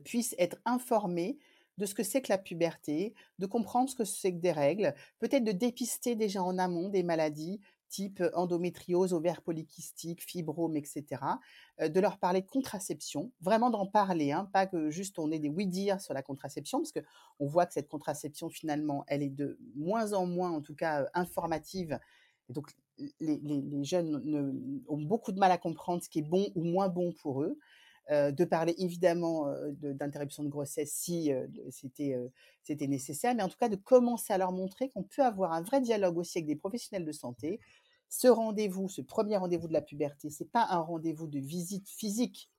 puissent être informés de ce que c'est que la puberté, de comprendre ce que c'est que des règles, peut-être de dépister déjà en amont des maladies type endométriose, ovaire polykystique, fibrome, etc., de leur parler de contraception, vraiment d'en parler, hein, pas que juste on ait des oui-dire sur la contraception, parce qu'on voit que cette contraception, finalement, elle est de moins en moins, en tout cas, informative. Et donc, les, jeunes ont beaucoup de mal à comprendre ce qui est bon ou moins bon pour eux. de parler évidemment d'interruption de, grossesse si c'était c'était nécessaire, mais en tout cas de commencer à leur montrer qu'on peut avoir un vrai dialogue aussi avec des professionnels de santé. Ce rendez-vous, ce premier rendez-vous de la puberté, c'est pas un rendez-vous de visite physique,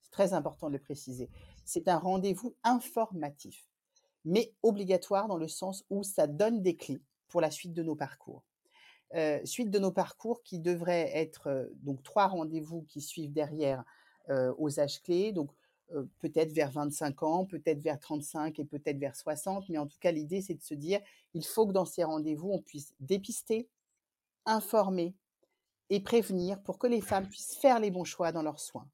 c'est très important de le préciser. C'est un rendez-vous informatif, mais obligatoire dans le sens où ça donne des clés pour la suite de nos parcours. Euh, suite de nos parcours qui devraient être euh, donc trois rendez-vous qui suivent derrière euh, aux âges clés, donc peut-être vers 25 ans, peut-être vers 35 et peut-être vers 60, mais en tout cas l'idée c'est de se dire il faut que dans ces rendez-vous on puisse dépister, informer et prévenir pour que les femmes puissent faire les bons choix dans leurs soins.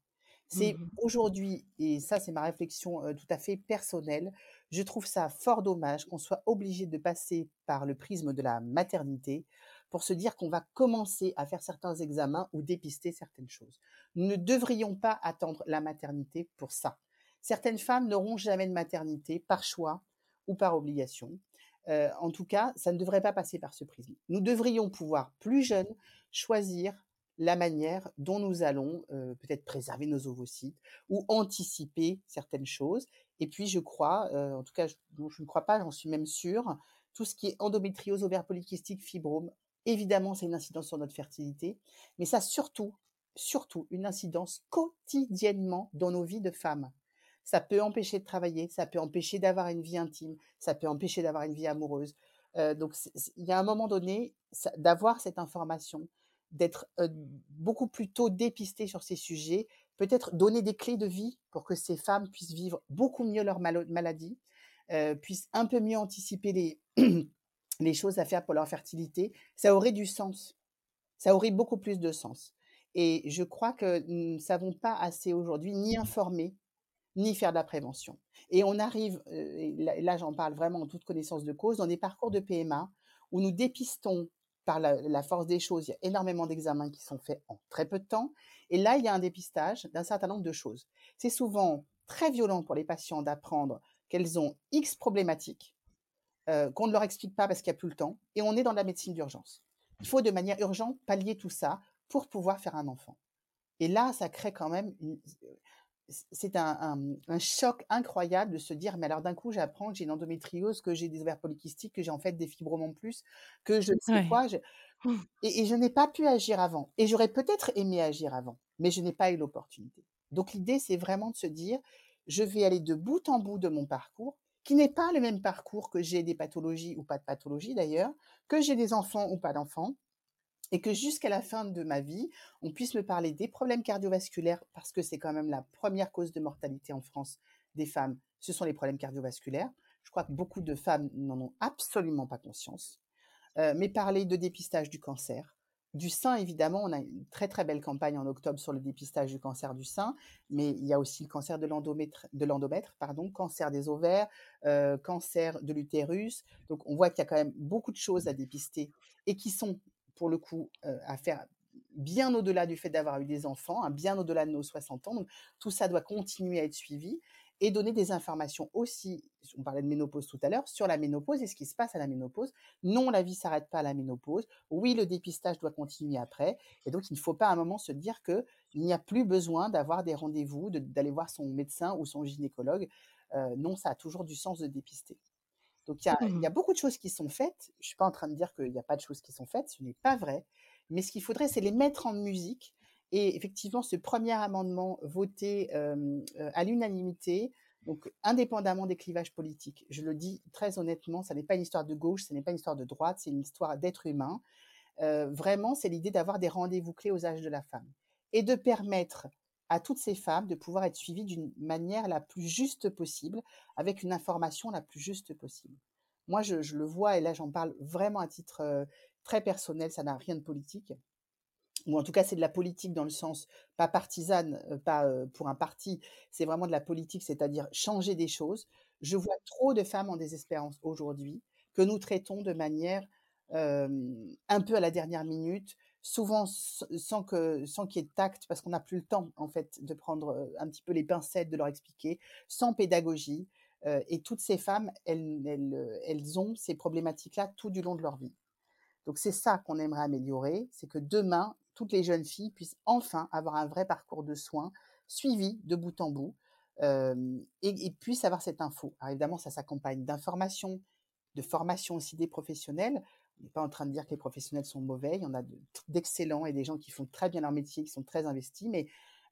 C'est mmh aujourd'hui, et ça c'est ma réflexion tout à fait personnelle, je trouve ça fort dommage qu'on soit obligé de passer par le prisme de la maternité pour se dire qu'on va commencer à faire certains examens ou dépister certaines choses. Nous ne devrions pas attendre la maternité pour ça. Certaines femmes n'auront jamais de maternité par choix ou par obligation. Euh, en tout cas, ça ne devrait pas passer par ce prisme. Nous devrions pouvoir, plus jeunes, choisir la manière dont nous allons euh, peut-être préserver nos ovocytes ou anticiper certaines choses. Et puis, je crois, euh, en tout cas, je, ne crois pas, j'en suis même sûre, tout ce qui est endométriose, ovaire polykystique, fibrome, Évidemment, c'est une incidence sur notre fertilité, mais ça surtout, surtout une incidence quotidiennement dans nos vies de femmes. Ça peut empêcher de travailler, ça peut empêcher d'avoir une vie intime, ça peut empêcher d'avoir une vie amoureuse. Euh, donc, il y a un moment donné d'avoir cette information, d'être euh, beaucoup plus tôt dépisté sur ces sujets, peut-être donner des clés de vie pour que ces femmes puissent vivre beaucoup mieux leur maladie, euh, puissent un peu mieux anticiper les, les choses à faire pour leur fertilité, ça aurait du sens. Ça aurait beaucoup plus de sens. Et je crois que nous ne savons pas assez aujourd'hui ni informer, ni faire de la prévention. Et on arrive, euh, là, j'en parle vraiment en toute connaissance de cause, dans des parcours de PMA où nous dépistons par la, force des choses, il y a énormément d'examens qui sont faits en très peu de temps. Et là, il y a un dépistage d'un certain nombre de choses. C'est souvent très violent pour les patients d'apprendre qu'elles ont X problématiques euh, qu'on ne leur explique pas parce qu'il n'y a plus le temps, et on est dans la médecine d'urgence. Il faut de manière urgente pallier tout ça pour pouvoir faire un enfant. Et là, ça crée quand même, c'est un, choc incroyable de se dire, mais alors d'un coup, j'apprends que j'ai une endométriose, que j'ai des ovaires polykystiques, que j'ai en fait des fibromes en plus, que je ne sais quoi. Et, et, je n'ai pas pu agir avant. Et j'aurais peut-être aimé agir avant, mais je n'ai pas eu l'opportunité. Donc l'idée, c'est vraiment de se dire, je vais aller de bout en bout de mon parcours qui n'est pas le même parcours que j'ai des pathologies ou pas de pathologie d'ailleurs, que j'ai des enfants ou pas d'enfants, et que jusqu'à la fin de ma vie, on puisse me parler des problèmes cardiovasculaires, parce que c'est quand même la première cause de mortalité en France des femmes, ce sont les problèmes cardiovasculaires. Je crois que beaucoup de femmes n'en ont absolument pas conscience. Euh, mais parler de dépistage du cancer, du sein, évidemment, on a une très très belle campagne en octobre sur le dépistage du cancer du sein, mais il y a aussi le cancer de l'endomètre, pardon, cancer des ovaires, euh, cancer de l'utérus. Donc on voit qu'il y a quand même beaucoup de choses à dépister et qui sont pour le coup euh, à faire bien au-delà du fait d'avoir eu des enfants, hein, bien au-delà de nos 60 ans. Donc tout ça doit continuer à être suivi et donner des informations aussi, on parlait de ménopause tout à l'heure, sur la ménopause et ce qui se passe à la ménopause. Non, la vie s'arrête pas à la ménopause. Oui, le dépistage doit continuer après. Et donc, il ne faut pas à un moment se dire qu'il n'y a plus besoin d'avoir des rendez-vous, d'aller voir son médecin ou son gynécologue. Euh, non, ça a toujours du sens de dépister. Donc, il y, a, il y a mmh. beaucoup de choses qui sont faites. Je ne suis pas en train de dire qu'il n'y a pas de choses qui sont faites. Ce n'est pas vrai. Mais ce qu'il faudrait, c'est les mettre en musique et effectivement, ce premier amendement voté à l'unanimité, donc indépendamment des clivages politiques, je le dis très honnêtement, ça n'est pas une histoire de gauche, ce n'est pas une histoire de droite, c'est une histoire d'être humain. Vraiment, c'est l'idée d'avoir des rendez-vous clés aux âges de la femme et de permettre à toutes ces femmes de pouvoir être suivies d'une manière la plus juste possible, avec une information la plus juste possible. Moi, je, le vois, et là j'en parle vraiment à titre très personnel, ça n'a rien de politique ou en tout cas c'est de la politique dans le sens pas partisane, pas pour un parti, c'est vraiment de la politique, c'est-à-dire changer des choses. Je vois trop de femmes en désespérance aujourd'hui que nous traitons de manière un peu à la dernière minute, souvent sans que sans qu'il y ait de tact, parce qu'on n'a plus le temps en fait de prendre un petit peu les pincettes, de leur expliquer, sans pédagogie. et toutes ces femmes, elles, elles ont ces problématiques-là tout du long de leur vie. Donc c'est ça qu'on aimerait améliorer, c'est que demain, toutes les jeunes filles puissent enfin avoir un vrai parcours de soins suivi de bout en bout et, puissent avoir cette info. Alors évidemment, ça s'accompagne d'informations, de formation aussi des professionnels. On n'est pas en train de dire que les professionnels sont mauvais, il y en a d'excellents et des gens qui font très bien leur métier, qui sont très investis, mais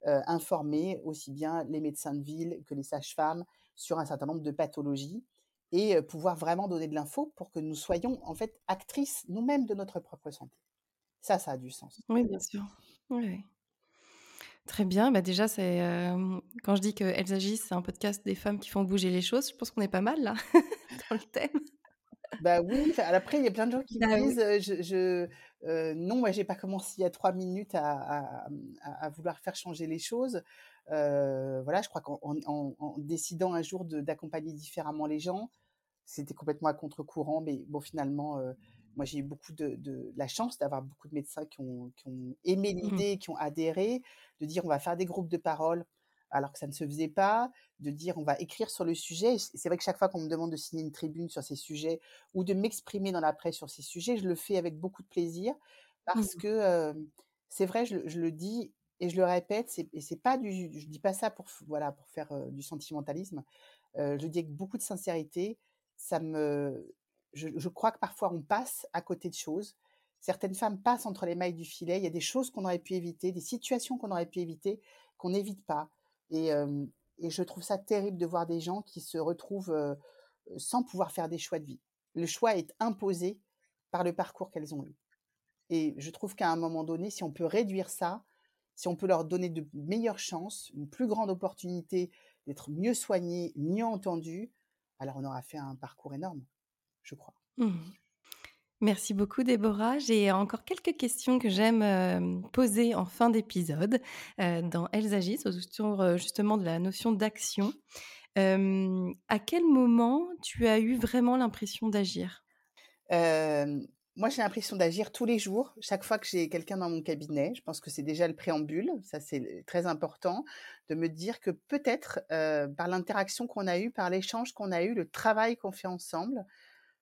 informer aussi bien les médecins de ville que les sages-femmes sur un certain nombre de pathologies et pouvoir vraiment donner de l'info pour que nous soyons en fait actrices nous-mêmes de notre propre santé. Ça, ça a du sens. Oui, bien sûr. Oui. Très bien. Bah déjà, c'est quand je dis qu'elles agissent, c'est un podcast des femmes qui font bouger les choses. Je pense qu'on est pas mal là dans le thème. Bah oui. Après, il y a plein de gens qui me bah disent, je, non, moi, j'ai pas commencé il y a trois minutes à, à, vouloir faire changer les choses. voilà, je crois qu'en décidant un jour d'accompagner différemment les gens, c'était complètement à contre-courant, mais bon, finalement, moi, j'ai eu beaucoup de, la chance d'avoir beaucoup de médecins qui ont, aimé mmh l'idée, qui ont adhéré, de dire on va faire des groupes de parole alors que ça ne se faisait pas, de dire on va écrire sur le sujet. C'est vrai que chaque fois qu'on me demande de signer une tribune sur ces sujets ou de m'exprimer dans la presse sur ces sujets, je le fais avec beaucoup de plaisir parce mmh. que c'est vrai, je, le dis et je le répète, et c'est pas du, je dis pas ça pour voilà pour faire du sentimentalisme. je le dis avec beaucoup de sincérité ça me, je, crois que parfois on passe à côté de choses. Certaines femmes passent entre les mailles du filet. Il y a des choses qu'on aurait pu éviter, des situations qu'on aurait pu éviter, qu'on n'évite pas. Et, je trouve ça terrible de voir des gens qui se retrouvent sans pouvoir faire des choix de vie. Le choix est imposé par le parcours qu'elles ont eu. Et je trouve qu'à un moment donné, si on peut réduire ça, si on peut leur donner de meilleures chances, une plus grande opportunité d'être mieux soignées, mieux entendues, alors on aura fait un parcours énorme, je crois. Mmh. Merci beaucoup Déborah. J'ai encore quelques questions que j'aime poser en fin d'épisode dans Elles agissent autour justement de la notion d'action. à quel moment tu as eu vraiment l'impression d'agir? Moi, j'ai l'impression d'agir tous les jours, chaque fois que j'ai quelqu'un dans mon cabinet. Je pense que c'est déjà le préambule, ça c'est très important, de me dire que peut-être par l'interaction qu'on a eue, par l'échange qu'on a eu, le travail qu'on fait ensemble,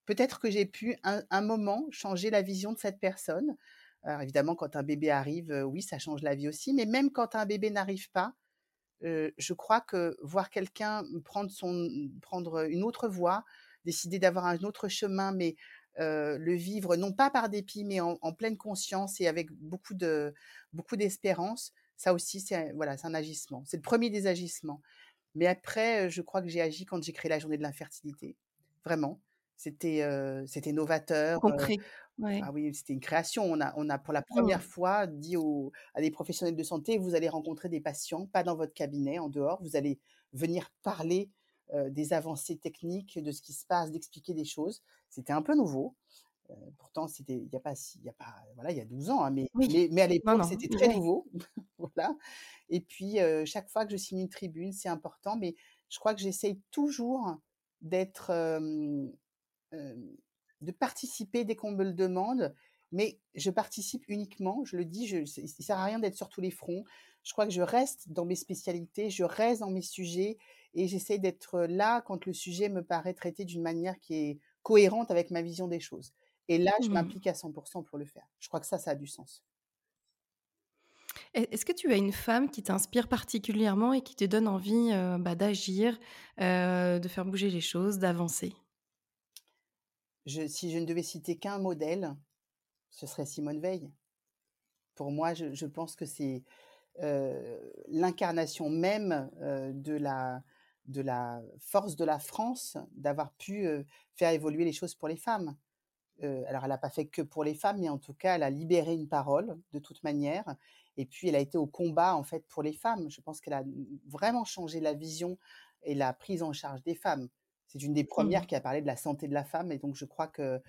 peut-être que j'ai pu un, moment changer la vision de cette personne. Alors évidemment, quand un bébé arrive, oui, ça change la vie aussi, mais même quand un bébé n'arrive pas, je crois que voir quelqu'un prendre, son, prendre une autre voie, décider d'avoir un autre chemin, mais le vivre non pas par dépit, mais en, pleine conscience et avec beaucoup de d'espérance. Ça aussi, c'est un agissement. C'est le premier des agissements. Mais après, je crois que j'ai agi quand j'ai créé la journée de l'infertilité. Vraiment, c'était c'était novateur. Concret. Ah oui, c'était une création. On a, on a pour la première mmh. fois dit aux, à des professionnels de santé, vous allez rencontrer des patients, pas dans votre cabinet, en dehors. Vous allez venir parler des avancées techniques, de ce qui se passe, d'expliquer des choses. C'était un peu nouveau. pourtant, c'était il y a pas il y a pas voilà, il y a 12 ans, hein, mais, mais, à l'époque, c'était très nouveau. voilà. Et puis, chaque fois que je signe une tribune, c'est important, mais je crois que j'essaye toujours d'être, de participer dès qu'on me le demande, mais je participe uniquement, je le dis, je, il ne sert à rien d'être sur tous les fronts. Je crois que je reste dans mes spécialités, je reste dans mes sujets et j'essaie d'être là quand le sujet me paraît traité d'une manière qui est cohérente avec ma vision des choses. Et là, je mmh. m'implique à 100% pour le faire. Je crois que ça, ça a du sens. Est-ce que tu as une femme qui t'inspire particulièrement et qui te donne envie bah, d'agir, de faire bouger les choses, d'avancer? Si je ne devais citer qu'un modèle, ce serait Simone Veil. Pour moi, je, pense que c'est l'incarnation même de la, de la force de la France d'avoir pu faire évoluer les choses pour les femmes. alors, elle n'a pas fait que pour les femmes, mais en tout cas, elle a libéré une parole de toute manière. Et puis, elle a été au combat, en fait, pour les femmes. Je pense qu'elle a vraiment changé la vision et la prise en charge des femmes. C'est une des premières mmh. qui a parlé de la santé de la femme. Et donc, je crois que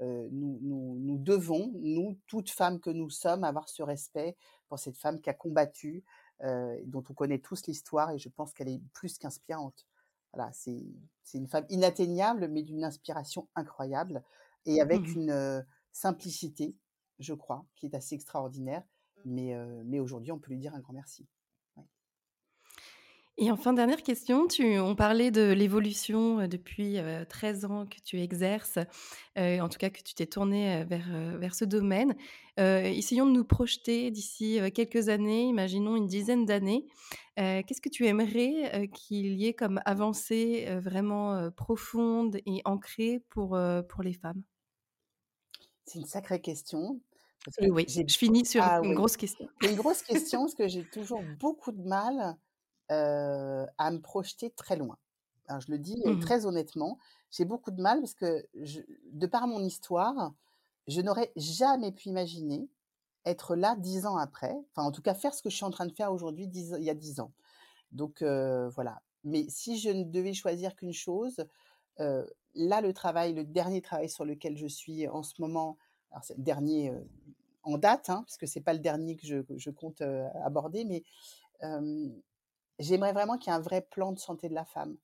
nous, nous, nous, devons, nous, toutes femmes que nous sommes, avoir ce respect pour cette femme qui a combattu, dont on connaît tous l'histoire et je pense qu'elle est plus qu'inspirante. Voilà, c'est une femme inatteignable, mais d'une inspiration incroyable et avec mmh une, simplicité, je crois, qui est assez extraordinaire. Mais, mais aujourd'hui, on peut lui dire un grand merci. Et enfin, dernière question, tu, on parlait de l'évolution depuis 13 ans que tu exerces, en tout cas que tu t'es tournée vers, vers ce domaine. essayons de nous projeter d'ici quelques années, imaginons une dizaine d'années. Qu'est-ce que tu aimerais qu'il y ait comme avancée vraiment profonde et ancrée pour, pour les femmes? C'est une sacrée question. oui, je finis sur ah une grosse question. Une grosse question parce que j'ai toujours beaucoup de mal à me projeter très loin. je le dis mmh très honnêtement, j'ai beaucoup de mal parce que de par mon histoire, je n'aurais jamais pu imaginer être là dix ans après, enfin en tout cas faire ce que je suis en train de faire aujourd'hui il y a dix ans. Donc voilà. Mais si je ne devais choisir qu'une chose, là le travail, le dernier travail sur lequel je suis en ce moment, alors c'est le dernier en date, hein, parce que c'est pas le dernier que je, je compte aborder, mais j'aimerais vraiment qu'il y ait un vrai plan de santé de la femme.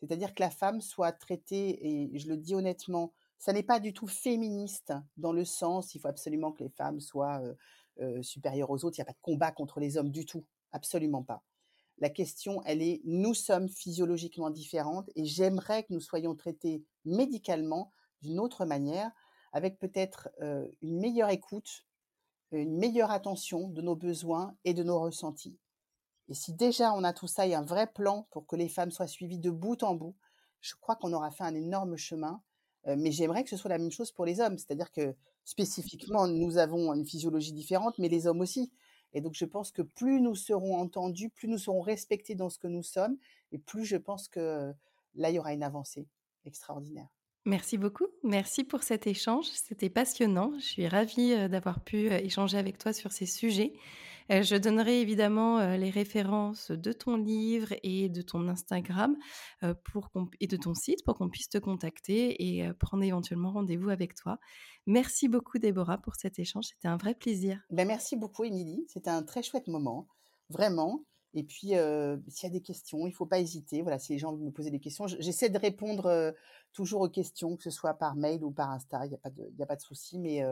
C'est-à-dire que la femme soit traitée, et je le dis honnêtement, ça n'est pas du tout féministe dans le sens, il faut absolument que les femmes soient supérieures aux autres, il n'y a pas de combat contre les hommes du tout, absolument pas. La question, elle est, nous sommes physiologiquement différentes et j'aimerais que nous soyons traités médicalement d'une autre manière, avec peut-être une meilleure écoute, une meilleure attention de nos besoins et de nos ressentis. Et si déjà on a tout ça et un vrai plan pour que les femmes soient suivies de bout en bout, je crois qu'on aura fait un énorme chemin. mais j'aimerais que ce soit la même chose pour les hommes. C'est-à-dire que spécifiquement, nous avons une physiologie différente, mais les hommes aussi. Et donc, je pense que plus nous serons entendus, plus nous serons respectés dans ce que nous sommes, et plus je pense que là, il y aura une avancée extraordinaire. Merci beaucoup. Merci pour cet échange. C'était passionnant. Je suis ravie d'avoir pu échanger avec toi sur ces sujets. Euh, je donnerai évidemment euh, les références de ton livre et de ton Instagram euh, pour et de ton site pour qu'on puisse te contacter et prendre éventuellement rendez-vous avec toi. Merci beaucoup Déborah pour cet échange, c'était un vrai plaisir. Ben merci beaucoup Émilie, c'était un très chouette moment, vraiment. Et puis, s'il y a des questions, il ne faut pas hésiter. Voilà, si les gens veulent me poser des questions, j'essaie de répondre toujours aux questions, que ce soit par mail ou par Insta. Il n'y a pas de, de souci. Mais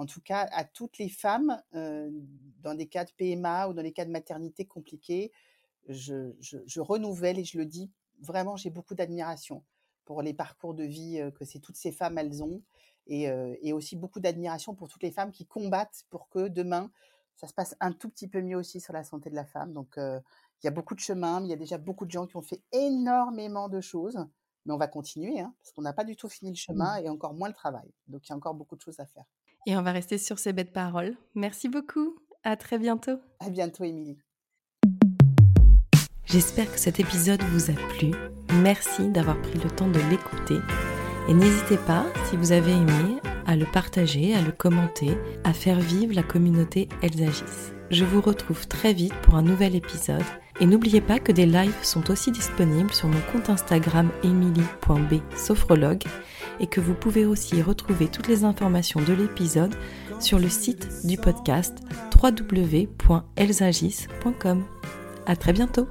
en tout cas, à toutes les femmes, dans des cas de PMA ou dans des cas de maternité compliqués, je, renouvelle et je le dis, vraiment, j'ai beaucoup d'admiration pour les parcours de vie que ces, toutes ces femmes, elles ont. Et, et aussi beaucoup d'admiration pour toutes les femmes qui combattent pour que demain, ça se passe un tout petit peu mieux aussi sur la santé de la femme. Donc, il y a beaucoup de chemin, mais il y a déjà beaucoup de gens qui ont fait énormément de choses. Mais on va continuer, hein, parce qu'on n'a pas du tout fini le chemin et encore moins le travail. Donc, il y a encore beaucoup de choses à faire. Et on va rester sur ces belles paroles. Merci beaucoup. À très bientôt. À bientôt, Émilie. J'espère que cet épisode vous a plu. Merci d'avoir pris le temps de l'écouter. Et n'hésitez pas, si vous avez aimé, à le partager, à le commenter, à faire vivre la communauté Elsagis. Je vous retrouve très vite pour un nouvel épisode et n'oubliez pas que des lives sont aussi disponibles sur mon compte Instagram emily.b et que vous pouvez aussi retrouver toutes les informations de l'épisode sur le site du podcast www.elsagis.com. À très bientôt!